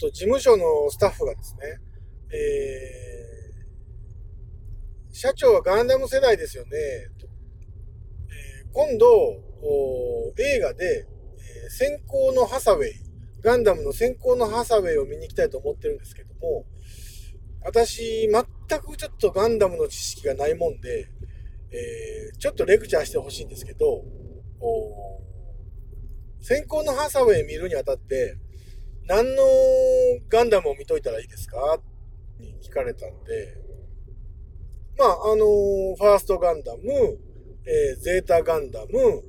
と、事務所のスタッフがですね、えー、社長はガンダム世代ですよね、と。えー、今度、映画で、えー、先行のハサウェイ、ガンダムの先行のハサウェイを見に行きたいと思ってるんですけども、私、全くちょっとガンダムの知識がないもんで、えー、ちょっとレクチャーしてほしいんですけど、先行のハサウェイ見るにあたって、何のガンダムを見といたらいいですか？に聞かれたんで、まあ、あのー、ファーストガンダム、えー、ゼータガンダム、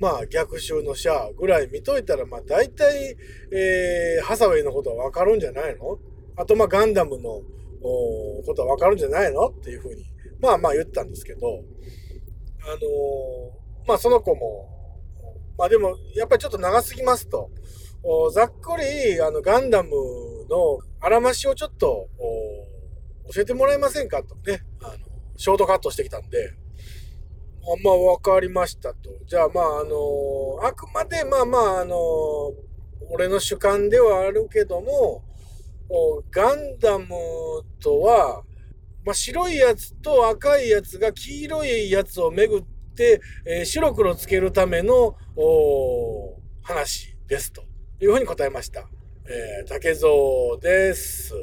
まあ、逆襲のシャアぐらい見といたら、まあ、大体、えー、ハサウェイのことはわかるんじゃないの？あと、まあ、ガンダムのことはわかるんじゃないの？っていうふうに、まあまあ言ったんですけど、あのー、まあ、その子も、まあでも、やっぱりちょっと長すぎますと、ざっくり、あの、ガンダムのあらましをちょっと、教えてもらえませんかとね、あの、ショートカットしてきたんで、あんまあ、わかりましたと。じゃあ、まあ、あの、あくまで、まあまあ、あの、俺の主観ではあるけども、ガンダムとは、まあ、白いやつと赤いやつが黄色いやつをめぐって、えー、白黒つけるための、話ですと。いうふうに答えました。えー、竹蔵です。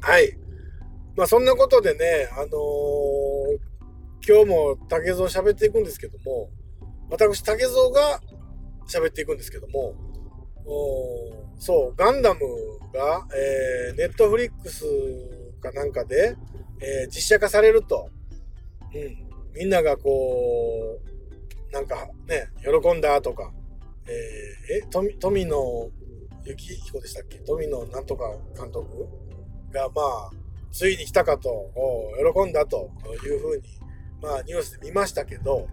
はい。まあそんなことでね、あのー、今日も竹蔵喋っていくんですけども、私竹蔵が喋っていくんですけども、そう、ガンダムが、えー、ネットフリックスかなんかで、えー、実写化されると。うん、みんながこう、なんかね、喜んだとか、えー、え、富富野幸彦でしたっけ？富野なんとか監督？が、まあ、ついに来たかと、喜んだというふうに、まあ、ニュースで見ましたけど、うん、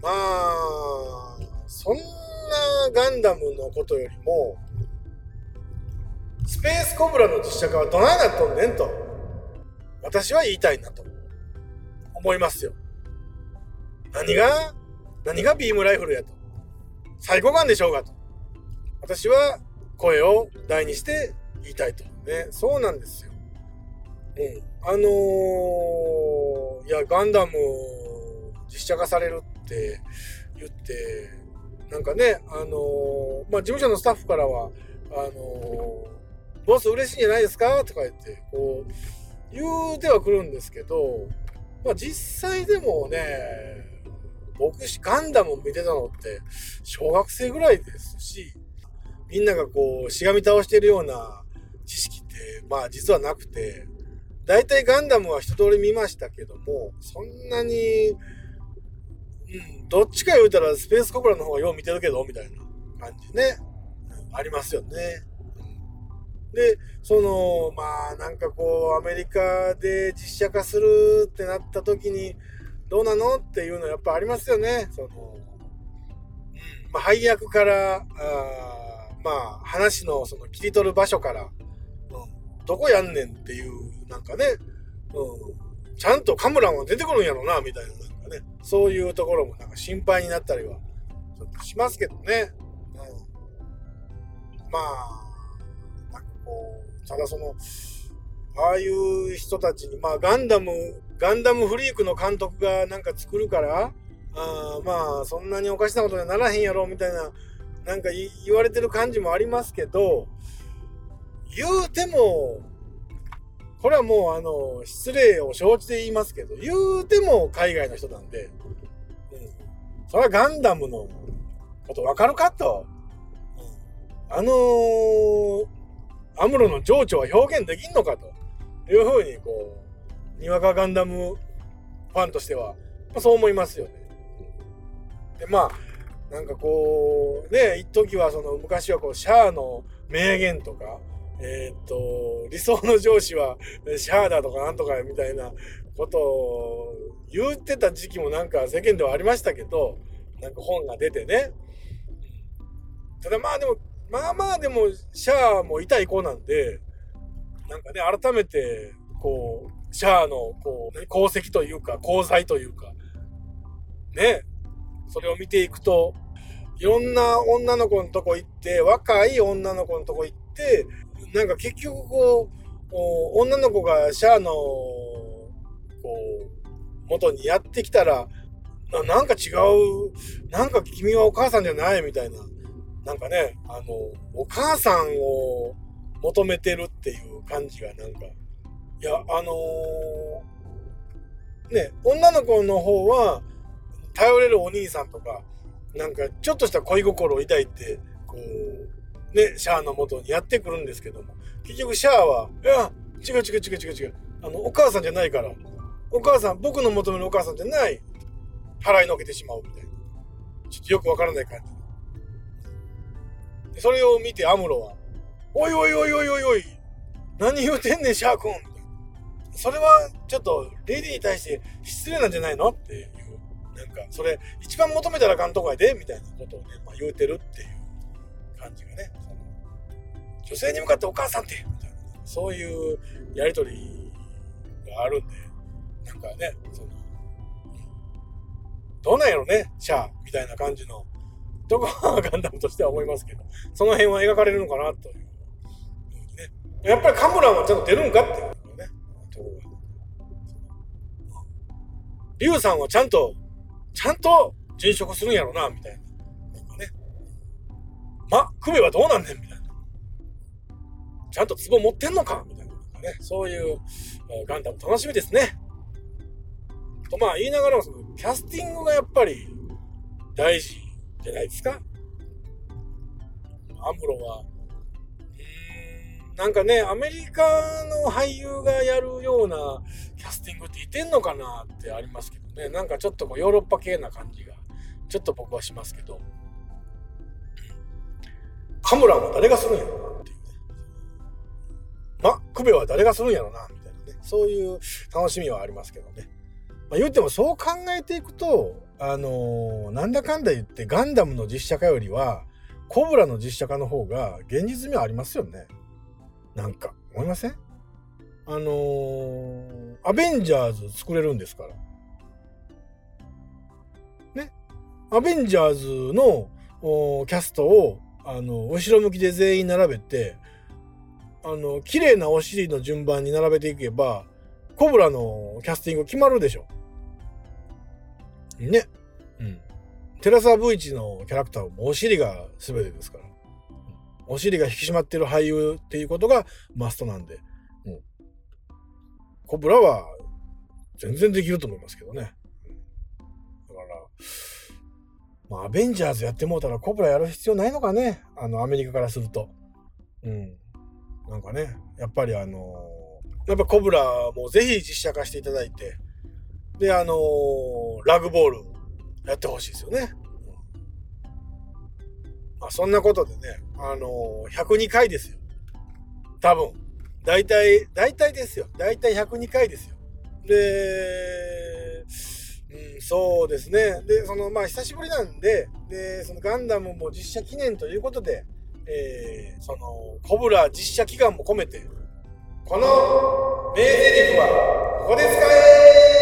まあ、そんなガンダムのことよりも、スペースコブラの実写化はどないなっとんねんと、私は言いたいなと。思いますよ。何が、何がビームライフルやと。最高眼でしょうがと。私は声を大にして言いたいと。ね、そうなんですよ。うん。あのー、いや、ガンダム実写化されるって言って、なんかね、あのー、まあ、事務所のスタッフからは、あのー、ボス嬉しいんじゃないですか？とか言って、こう、言うてはくるんですけど、まあ実際でもね、僕ガンダムを見てたのって小学生ぐらいですし、みんながこうしがみ倒してるような知識ってまあ実はなくて、大体ガンダムは一通り見ましたけども、そんなに、うん、どっちか言うたらスペースコブラの方がよう見てるけど、みたいな感じね、うん、ありますよね。で、その、まあ、なんかこう、アメリカで実写化するってなった時に、どうなの？っていうのやっぱありますよね。その、うん、まあ、配役から、あまあ、話のその切り取る場所から、うん、どこやんねんっていう、なんかね、うん、ちゃんとカムランは出てくるんやろな、みたいな、なんかね、そういうところもなんか心配になったりは、しますけどね。うん、まあ、ただその、ああいう人たちに、まあガンダム、ガンダムフリークの監督がなんか作るから、あまあそんなにおかしなことにはならへんやろみたいな、なんか言われてる感じもありますけど、言うても、これはもうあの、失礼を承知で言いますけど、言うても海外の人なんで、うん。それはガンダムのことわかるかと。うん、あのー、アムロの情緒は表現できんのかというふうに、こう、にわかガンダムファンとしては、まあ、そう思いますよね。で、まあ、なんかこう、ね、一時はその昔はこう、シャアの名言とか、えー、っと、理想の上司はシャアだとかなんとかみたいなことを言ってた時期もなんか世間ではありましたけど、なんか本が出てね。ただまあでもまあまあでも、シャアも痛い子なんで、なんかね、改めて、こう、シャアの、こう、功績というか、功罪というか、ね、それを見ていくと、いろんな女の子のとこ行って、若い女の子のとこ行って、なんか結局こう、女の子がシャアの、こう、元にやってきたら、ななんか違う、なんか君はお母さんじゃないみたいな、なんかね、あの、お母さんを求めてるっていう感じがなんか、いや、あのー、ね、女の子の方は、頼れるお兄さんとか、なんかちょっとした恋心を抱いて、こう、ね、シャアの元にやってくるんですけども、結局シャアは、いや、違う違う違う違う違う。あの、お母さんじゃないから、お母さん、僕の求めるお母さんじゃない。払いのけてしまうみたいな。ちょっとよくわからない感じ。それを見てアムロは、おいおいおいおいおいおい、何言うてんねん、シャー君みたいな。それはちょっとレディに対して失礼なんじゃないの？っていう、なんか、それ一番求めたらあかんとこやで、みたいなことをね、まあ、言うてるっていう感じがね、女性に向かってお母さんって、みたいな、そういうやりとりがあるんで、なんかね、その、どうなんやろね、シャア、みたいな感じの、とこはガンダムとしては思いますけど、その辺は描かれるのかな、という。ね、やっぱりカムランはちゃんと出るんかっていうね、ところ。リュウさんはちゃんと、ちゃんと殉職するんやろな、みたいな。なんかね。ま、クメはどうなんねん、みたいな。ちゃんと壺持ってんのかみたいな。ね、そういうガンダム楽しみですね。とまあ言いながらもそのキャスティングがやっぱり大事じゃないですか。アムロは、うん、なんかね、アメリカの俳優がやるようなキャスティングっていてんのかなってありますけどね。なんかちょっとこうヨーロッパ系な感じが、ちょっと僕はしますけど。カムラは誰がするんやろなっていうね。ま、クベは誰がするんやろなみたいなね。そういう楽しみはありますけどね。まあ、言ってもそう考えていくと、あのー、なんだかんだ言ってガンダムの実写化よりは、コブラの実写化の方が現実味はありますよね。なんか、思いません？あのー、アベンジャーズ作れるんですから。ね？アベンジャーズのキャストを、あの、後ろ向きで全員並べて、あの、綺麗なお尻の順番に並べていけば、コブラのキャスティング決まるでしょ。ね。うん。テラサ・ブイチのキャラクターはお尻が全てですから。お尻が引き締まってる俳優っていうことがマストなんで。うん。コブラは全然できると思いますけどね。だから、まあ、アベンジャーズやってもうたらコブラやる必要ないのかね。あの、アメリカからすると。うん。なんかね、やっぱりあのー、やっぱコブラもぜひ実写化していただいて、で、あのー、ラグボールやってほしいですよね。まあ、そんなことでね、あのー、102回ですよ。多分。大体、大体ですよ。大体102回ですよ。で、うん、そうですね。で、その、まあ、久しぶりなんで、で、そのガンダムも実写記念ということで、えー、その、コブラ実写祈願も込めて、この名台詞は、ここで使え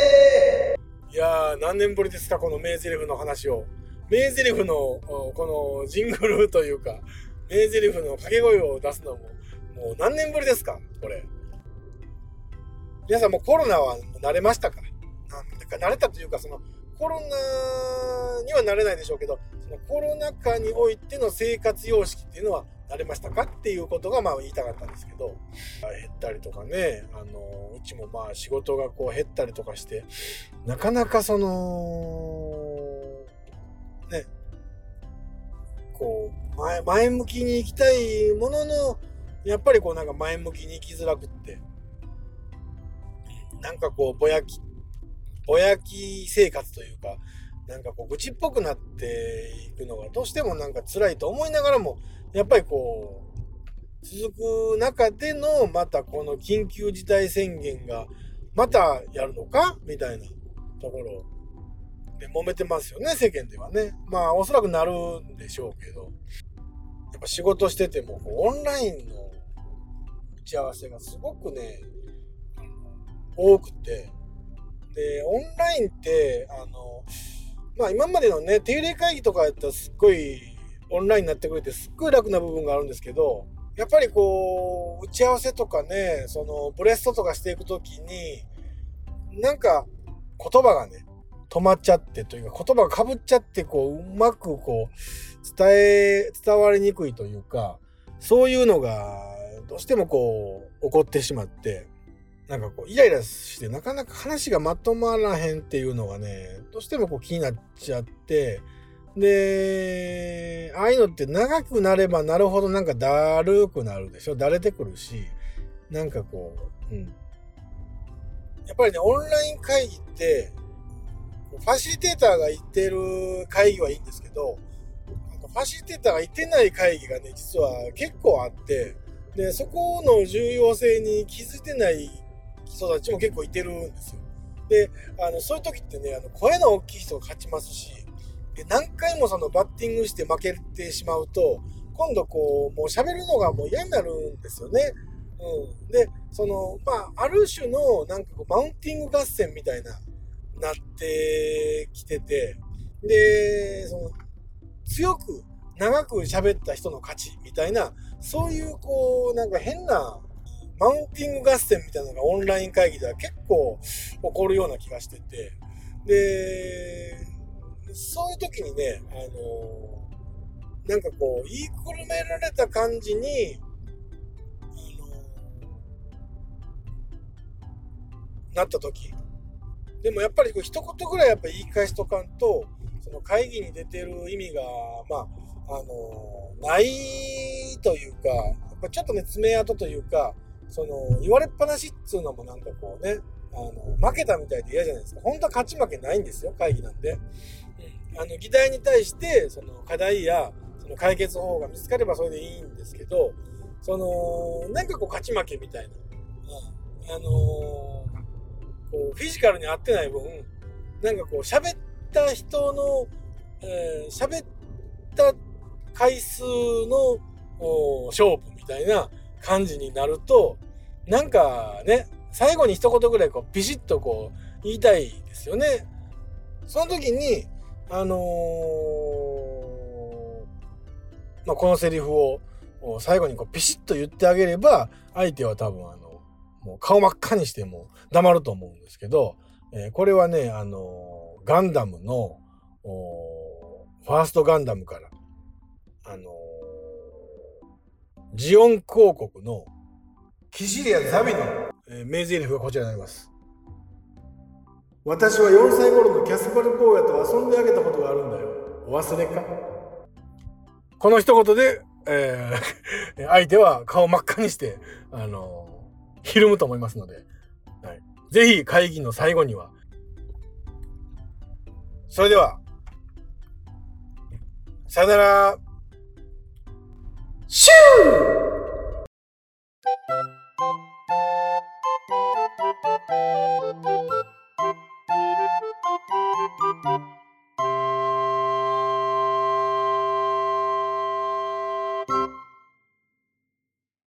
いやー、何年ぶりですか、この名台詞の話を。名台詞の、このジングルというか、名台詞の掛け声を出すのも、もう何年ぶりですか、これ。皆さんもコロナは慣れましたか？なんだか慣れたというか、そのコロナにはなれないでしょうけど、そのコロナ禍においての生活様式っていうのは慣れましたかっていうことがまあ言いたかったんですけど、減ったりとかね、あの、うちもまあ仕事がこう減ったりとかして、なかなかその、ね、こう、前、前向きに行きたいものの、やっぱりこうなんか前向きに行きづらくって、なんかこう、ぼやき、ぼやき生活というか、なんかこう、愚痴っぽくなっていくのがどうしてもなんか辛いと思いながらも、やっぱりこう、続く中での、またこの緊急事態宣言が、またやるのかみたいなところで揉めてますよね、世間ではね。まあ、おそらくなるんでしょうけど、やっぱ仕事してても、オンラインの打ち合わせがすごくね、多くて、で、オンラインって、あの、まあ今までのね、定例会議とかやったらすっごいオンラインになってくれてすっごい楽な部分があるんですけど、やっぱりこう、打ち合わせとかね、そのブレストとかしていくときに、なんか言葉がね、止まっちゃってというか言葉がかぶっちゃってこう、うまくこう、伝え、伝わりにくいというか、そういうのがどうしてもこう、起こってしまって、なんかこうイライラしてなかなか話がまとまらへんっていうのがねどうしてもこう気になっちゃってでああいうのって長くなればなるほどなんかだるくなるでしょ？だれてくるしなんかこううん。やっぱりねオンライン会議ってファシリテーターが言ってる会議はいいんですけどファシリテーターが言ってない会議がね実は結構あってでそこの重要性に気づいてない人たちも結構いてるんですよ。で、あの、そういう時ってね、あの、声の大きい人が勝ちますし、で、何回もそのバッティングして負けてしまうと、今度こう、もう喋るのがもう嫌になるんですよね。うん。で、その、まあ、ある種の、なんかこう、マウンティング合戦みたいな、なってきてて、で、その、強く、長く喋った人の勝ちみたいな、そういう、こう、なんか変なマウンティング合戦みたいなのがオンライン会議では結構起こるような気がしてて、で、そういう時にね、あのなんかこう、言いくるめられた感じに、あのなった時、でもやっぱりこう一言ぐらいやっぱ言い返しとかんと、その会議に出てる意味が、まあ、あのないというか、やっぱちょっとね、爪痕というか、その、言われっぱなしっつうのもなんかこうね、あの、負けたみたいで嫌じゃないですか。本当は勝ち負けないんですよ、会議なんで。うん。あの、議題に対して、その、課題や、その解決法が見つかればそれでいいんですけど、その、なんかこう、勝ち負けみたいな。うん。あのー、こう、フィジカルに合ってない分、なんかこう、喋った人の、えー、喋った回数の勝負みたいな感じになると、なんかね、最後に一言ぐらいこうビシッとこう言いたいですよね。その時に、あのー、まあ、このセリフを最後にこうビシッと言ってあげれば、相手は多分あの、もう顔真っ赤にしても黙ると思うんですけど、えー、これはね、あのー、ガンダムの、ファーストガンダムから、ジオン広告のキシリア・ザビの、えー、名台詞がこちらになります。私は4歳頃のキャスパル坊やと遊んであげたことがあるんだよ。お忘れか？この一言で、えー、相手は顔真っ赤にして、あのー、ひるむと思いますので、はい、ぜひ会議の最後には。それでは、さよなら。シュー